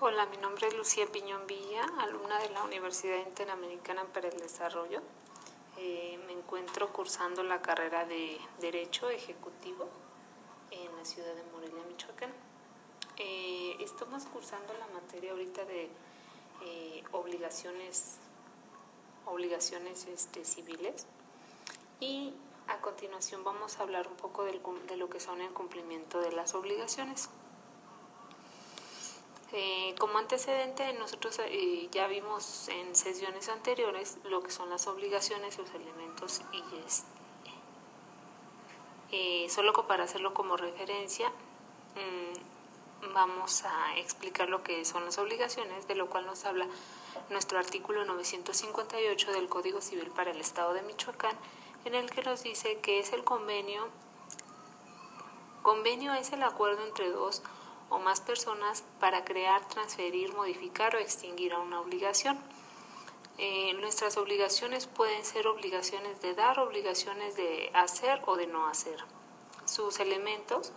Hola, mi nombre es Lucía Piñón Villa, alumna de la Universidad Interamericana para el Desarrollo. Eh, me encuentro cursando la carrera de Derecho Ejecutivo en la ciudad de Morelia, Michoacán. Eh, estamos cursando la materia ahorita de eh, obligaciones, obligaciones este, civiles y a continuación vamos a hablar un poco de lo que son el cumplimiento de las obligaciones. Eh, como antecedente, nosotros eh, ya vimos en sesiones anteriores lo que son las obligaciones, los elementos y este, eh, solo para hacerlo como referencia, mm, vamos a explicar lo que son las obligaciones, de lo cual nos habla nuestro artículo 958 del Código Civil para el Estado de Michoacán, en el que nos dice que es el convenio. Convenio es el acuerdo entre dos o más personas para crear, transferir, modificar o extinguir a una obligación. Eh, nuestras obligaciones pueden ser obligaciones de dar, obligaciones de hacer o de no hacer. Sus elementos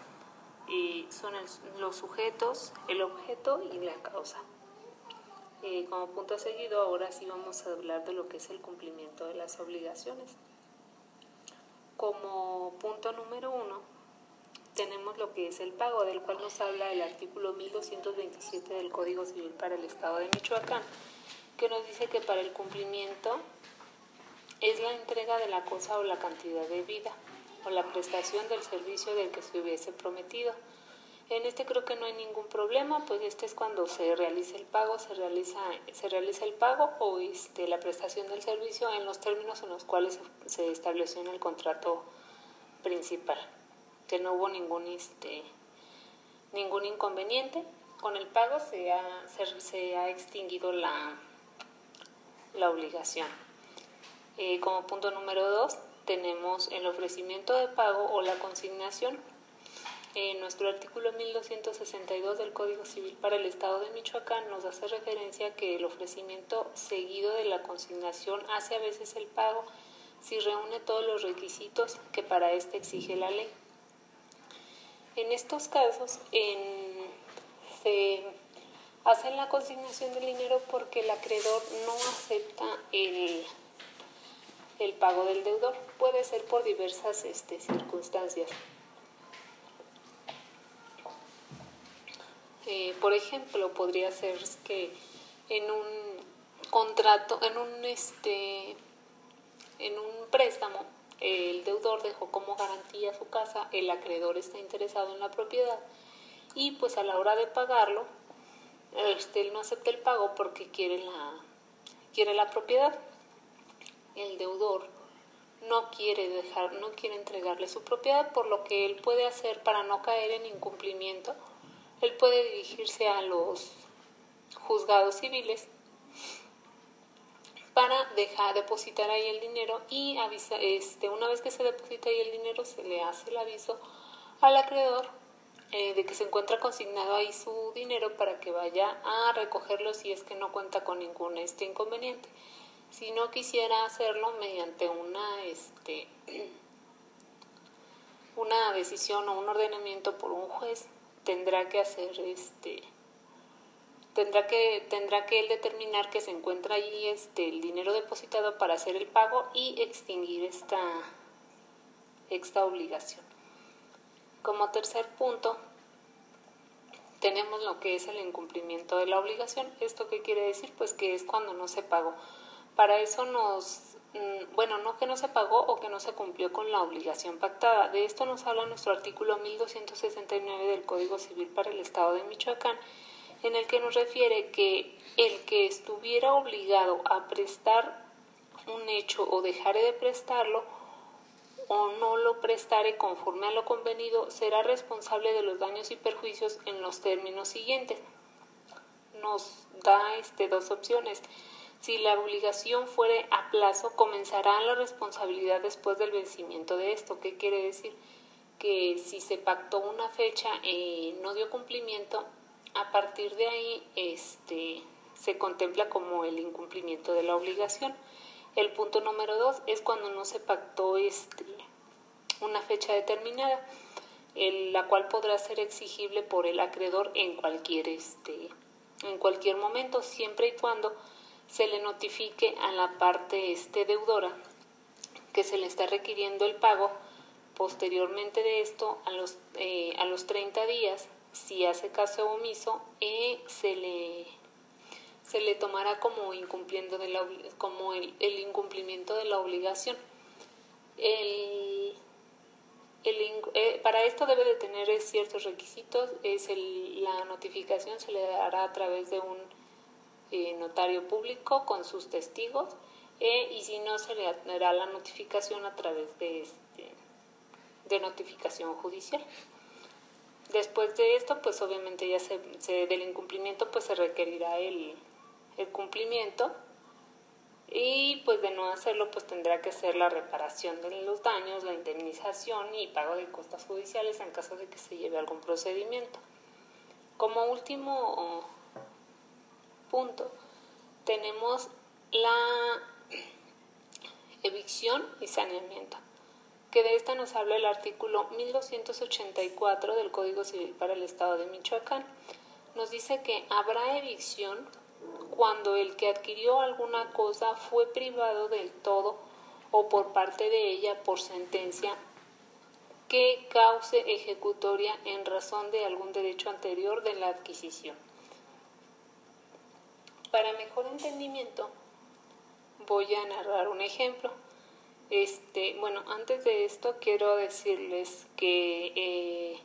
son los sujetos, el objeto y la causa. Eh, como punto seguido, ahora sí vamos a hablar de lo que es el cumplimiento de las obligaciones. Como punto número uno, tenemos lo que es el pago, del cual nos habla el artículo 1227 del Código Civil para el Estado de Michoacán, que nos dice que para el cumplimiento es la entrega de la cosa o la cantidad de vida o la prestación del servicio del que se hubiese prometido. En este creo que no hay ningún problema, pues este es cuando se realiza el pago, se realiza, se realiza el pago o este, la prestación del servicio en los términos en los cuales se estableció en el contrato principal que no hubo ningún, este, ningún inconveniente. Con el pago se ha, se, ha extinguido la, la obligación. Eh, como punto número dos, tenemos el ofrecimiento de pago o la consignación. En nuestro artículo 1262 del Código Civil para el Estado de Michoacán nos hace referencia que el ofrecimiento seguido de la consignación hace a veces el pago si reúne todos los requisitos que para este exige la ley. En estos casos se hace la consignación del dinero porque el acreedor no acepta el, el pago del deudor. Puede ser por diversas este, circunstancias. Eh, por ejemplo, podría ser que en un contrato, en un este, en un préstamo el deudor dejó como garantía su casa, el acreedor está interesado en la propiedad y pues a la hora de pagarlo, este, él no acepta el pago porque quiere la, quiere la propiedad. El deudor no quiere dejar, no quiere entregarle su propiedad, por lo que él puede hacer para no caer en incumplimiento, él puede dirigirse a los juzgados civiles para dejar depositar ahí el dinero y avisa, este, una vez que se deposita ahí el dinero se le hace el aviso al acreedor eh, de que se encuentra consignado ahí su dinero para que vaya a recogerlo si es que no cuenta con ningún este inconveniente. Si no quisiera hacerlo mediante una este una decisión o un ordenamiento por un juez, tendrá que hacer este tendrá que, tendrá que él determinar que se encuentra allí este, el dinero depositado para hacer el pago y extinguir esta, esta obligación. Como tercer punto, tenemos lo que es el incumplimiento de la obligación. ¿Esto qué quiere decir? Pues que es cuando no se pagó. Para eso nos, mm, bueno, no que no se pagó o que no se cumplió con la obligación pactada. De esto nos habla nuestro artículo 1269 del Código Civil para el Estado de Michoacán en el que nos refiere que el que estuviera obligado a prestar un hecho o dejare de prestarlo o no lo prestare conforme a lo convenido será responsable de los daños y perjuicios en los términos siguientes. Nos da este, dos opciones. Si la obligación fuere a plazo, comenzará la responsabilidad después del vencimiento de esto. ¿Qué quiere decir? Que si se pactó una fecha y no dio cumplimiento, a partir de ahí este, se contempla como el incumplimiento de la obligación. El punto número dos es cuando no se pactó este, una fecha determinada, la cual podrá ser exigible por el acreedor en cualquier, este, en cualquier momento, siempre y cuando se le notifique a la parte este deudora que se le está requiriendo el pago. Posteriormente de esto, a los, eh, a los 30 días, si hace caso omiso, eh, se le se le tomará como incumpliendo de la, como el, el incumplimiento de la obligación. El, eh, para esto debe de tener ciertos requisitos. Es el, la notificación se le dará a través de un eh, notario público con sus testigos eh, y si no se le dará la notificación a través de, este, de notificación judicial. Después de esto, pues obviamente ya se, del incumplimiento pues se requerirá el, el cumplimiento y pues de no hacerlo pues tendrá que ser la reparación de los daños, la indemnización y pago de costas judiciales en caso de que se lleve algún procedimiento. Como último punto tenemos la evicción y saneamiento, que de esta nos habla el artículo 1284 del Código Civil para el Estado de Michoacán. Nos dice que habrá evicción cuando el que adquirió alguna cosa fue privado del todo o por parte de ella por sentencia que cause ejecutoria en razón de algún derecho anterior de la adquisición. Para mejor entendimiento, voy a narrar un ejemplo. Este, bueno, antes de esto quiero decirles que eh,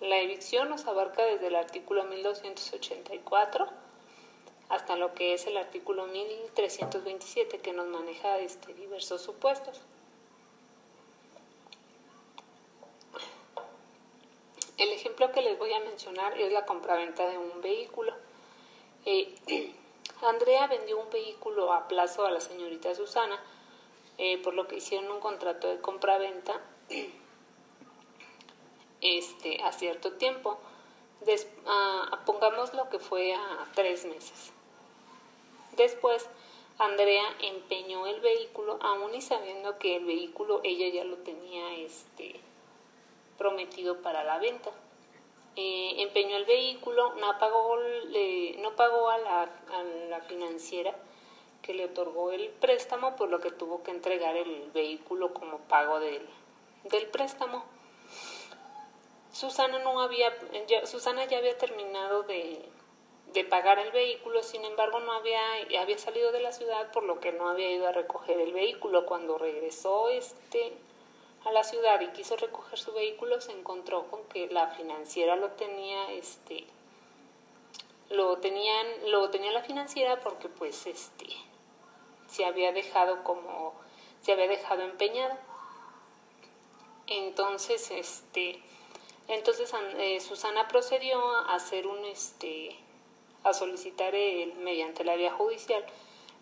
la evicción nos abarca desde el artículo 1284 hasta lo que es el artículo 1327 que nos maneja este, diversos supuestos. El ejemplo que les voy a mencionar es la compraventa de un vehículo. Eh, Andrea vendió un vehículo a plazo a la señorita Susana, eh, por lo que hicieron un contrato de compraventa este, a cierto tiempo. pongamos lo que fue a tres meses. Después, Andrea empeñó el vehículo, aún y sabiendo que el vehículo ella ya lo tenía este, prometido para la venta. Eh, empeñó el vehículo, no pagó, no pagó a la, a la financiera que le otorgó el préstamo, por lo que tuvo que entregar el vehículo como pago del, del préstamo. Susana no había, Susana ya había terminado de, de pagar el vehículo, sin embargo no había, había salido de la ciudad por lo que no había ido a recoger el vehículo. Cuando regresó este a la ciudad y quiso recoger su vehículo se encontró con que la financiera lo tenía este lo tenían lo tenía la financiera porque pues este se había dejado como se había dejado empeñado entonces este entonces eh, Susana procedió a hacer un este a solicitar mediante la vía judicial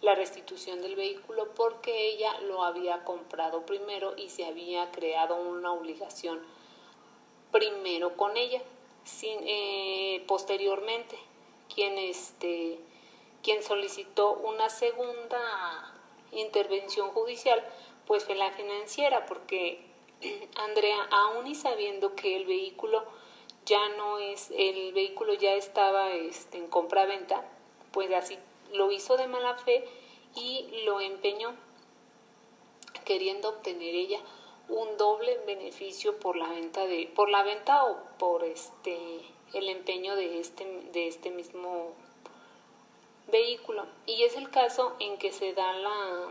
la restitución del vehículo porque ella lo había comprado primero y se había creado una obligación primero con ella. Sin, eh, posteriormente, quien, este, quien solicitó una segunda intervención judicial, pues fue la financiera, porque Andrea, aún y sabiendo que el vehículo ya no es, el vehículo ya estaba este, en compra-venta, pues así lo hizo de mala fe y lo empeñó, queriendo obtener ella un doble beneficio por la venta de, por la venta o por este el empeño de este, de este mismo vehículo. Y es el caso en que se da la,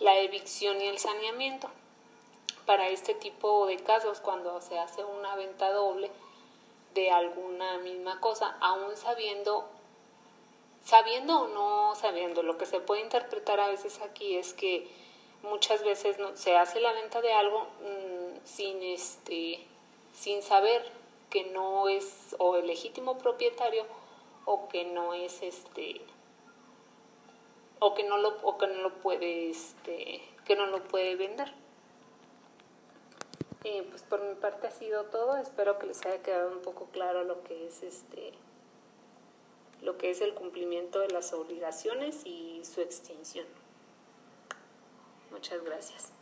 la evicción y el saneamiento para este tipo de casos cuando se hace una venta doble de alguna misma cosa, aún sabiendo, sabiendo o no sabiendo, lo que se puede interpretar a veces aquí es que muchas veces no, se hace la venta de algo mm, sin este sin saber que no es o el legítimo propietario o que no es este o que no lo o que no lo puede este que no lo puede vender pues por mi parte ha sido todo. Espero que les haya quedado un poco claro lo que es este lo que es el cumplimiento de las obligaciones y su extinción. Muchas gracias.